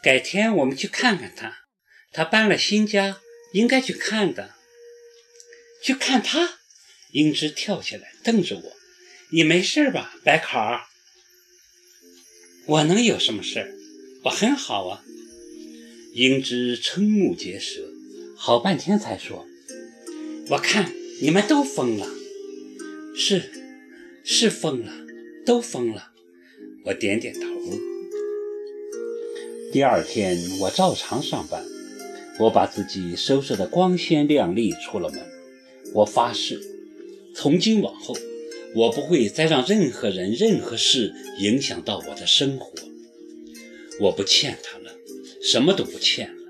改天我们去看看他，他搬了新家，应该去看的。去看他？英芝跳起来，瞪着我：“你没事吧，白考？”我能有什么事？我很好啊。英芝瞠目结舌，好半天才说：“我看你们都疯了。”是，是疯了，都疯了。我点点头。第二天，我照常上班。我把自己收拾得光鲜亮丽，出了门。我发誓，从今往后，我不会再让任何人、任何事影响到我的生活。我不欠他了，什么都不欠了。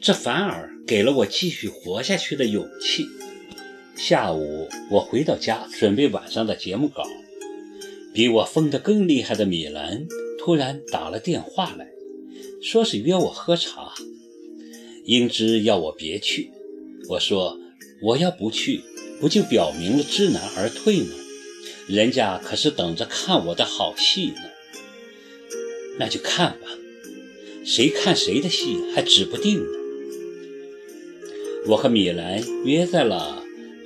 这反而给了我继续活下去的勇气。下午，我回到家准备晚上的节目稿，比我疯得更厉害的米兰突然打了电话来，说是约我喝茶。英芝要我别去，我说我要不去，不就表明了知难而退吗？人家可是等着看我的好戏呢。那就看吧，谁看谁的戏还指不定呢。我和米兰约在了。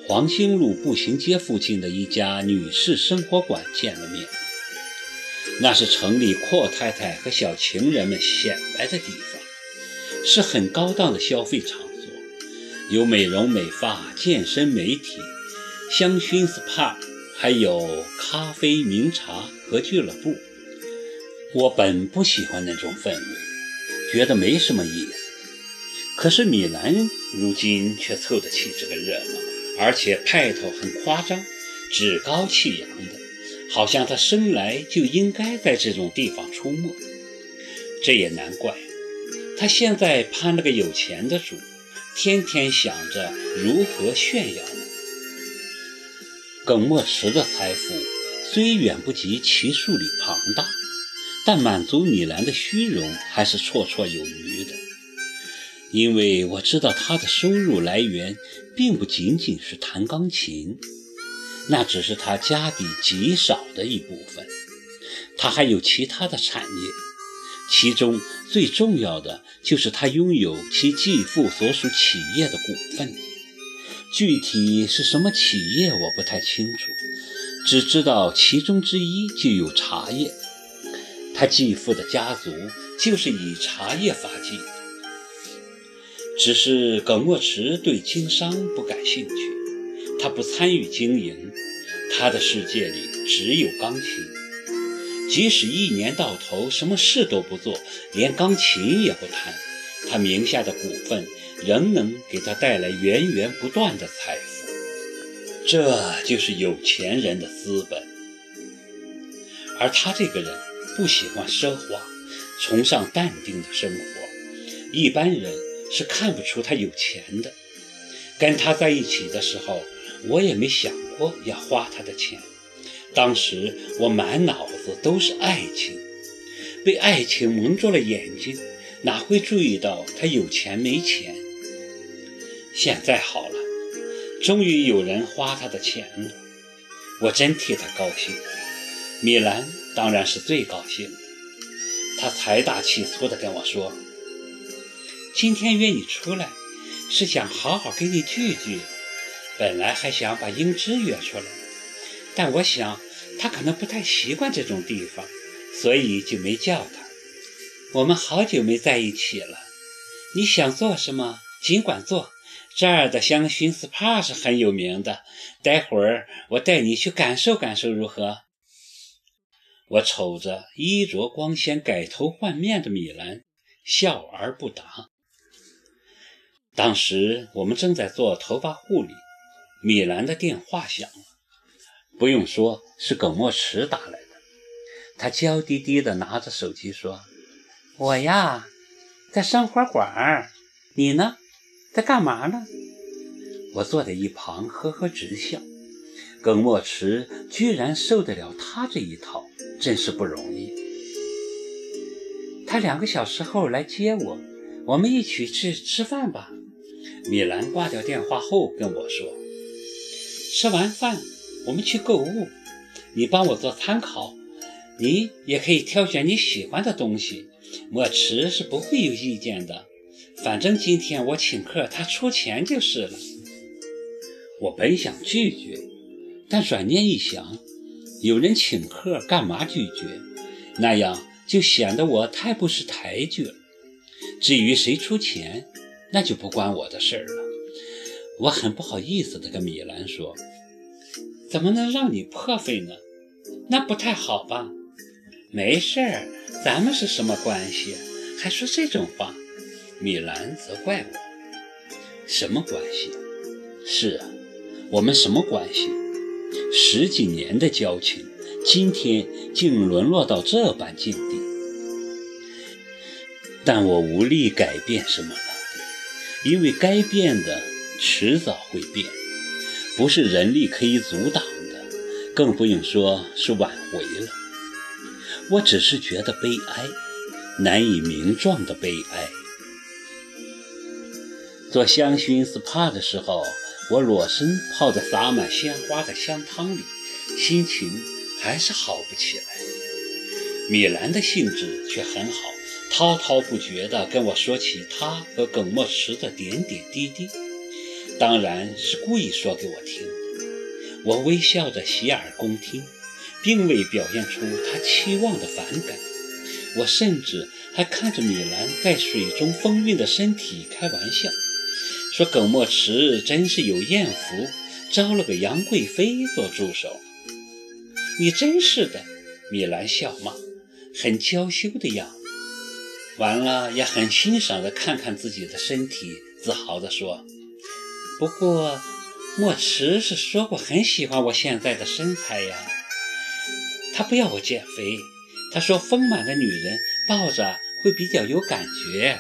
黄兴路步行街附近的一家女士生活馆见了面，那是城里阔太太和小情人们显摆的地方，是很高档的消费场所，有美容美发、健身美体、香薰 SPA，还有咖啡、名茶和俱乐部。我本不喜欢那种氛围，觉得没什么意思，可是米兰如今却凑得起这个热闹。而且派头很夸张，趾高气扬的，好像他生来就应该在这种地方出没。这也难怪，他现在攀了个有钱的主，天天想着如何炫耀呢。耿墨池的财富虽远不及奇数里庞大，但满足米兰的虚荣还是绰绰有余的。因为我知道他的收入来源并不仅仅是弹钢琴，那只是他家底极少的一部分。他还有其他的产业，其中最重要的就是他拥有其继父所属企业的股份。具体是什么企业我不太清楚，只知道其中之一就有茶叶。他继父的家族就是以茶叶发迹。只是耿墨池对经商不感兴趣，他不参与经营，他的世界里只有钢琴。即使一年到头什么事都不做，连钢琴也不弹，他名下的股份仍能给他带来源源不断的财富。这就是有钱人的资本。而他这个人不喜欢奢华，崇尚淡定的生活，一般人。是看不出他有钱的。跟他在一起的时候，我也没想过要花他的钱。当时我满脑子都是爱情，被爱情蒙住了眼睛，哪会注意到他有钱没钱？现在好了，终于有人花他的钱了，我真替他高兴。米兰当然是最高兴的，他财大气粗地跟我说。今天约你出来，是想好好跟你聚聚。本来还想把英芝约出来，但我想他可能不太习惯这种地方，所以就没叫他。我们好久没在一起了，你想做什么尽管做。这儿的香薰 SPA 是很有名的，待会儿我带你去感受感受，如何？我瞅着衣着光鲜、改头换面的米兰，笑而不答。当时我们正在做头发护理，米兰的电话响了。不用说，是耿墨池打来的。他娇滴滴地拿着手机说：“我呀，在生活馆儿。你呢，在干嘛呢？”我坐在一旁呵呵直笑。耿墨池居然受得了他这一套，真是不容易。他两个小时后来接我，我们一起去吃饭吧。米兰挂掉电话后跟我说：“吃完饭我们去购物，你帮我做参考，你也可以挑选你喜欢的东西，莫池是不会有意见的，反正今天我请客，他出钱就是了。我本想拒绝，但转念一想，有人请客，干嘛拒绝？那样就显得我太不识抬举了。至于谁出钱，那就不关我的事儿了。我很不好意思地跟米兰说：“怎么能让你破费呢？那不太好吧？”没事儿，咱们是什么关系？还说这种话？米兰责怪我：“什么关系？是啊，我们什么关系？十几年的交情，今天竟沦落到这般境地。但我无力改变什么了，因为该变的迟早会变，不是人力可以阻挡的，更不用说是挽回了。我只是觉得悲哀，难以名状的悲哀。做香薰 SPA 的时候，我裸身泡在洒满鲜花的香汤里，心情还是好不起来。米兰的兴致却很好。滔滔不绝地跟我说起他和耿墨池的点点滴滴，当然是故意说给我听。我微笑着洗耳恭听，并未表现出他期望的反感。我甚至还看着米兰在水中风韵的身体开玩笑，说耿墨池真是有艳福，招了个杨贵妃做助手。你真是的，米兰笑骂，很娇羞的样子。完了，也很欣赏的看看自己的身体，自豪地说：“不过，莫池是说过很喜欢我现在的身材呀。他不要我减肥，他说丰满的女人抱着会比较有感觉。”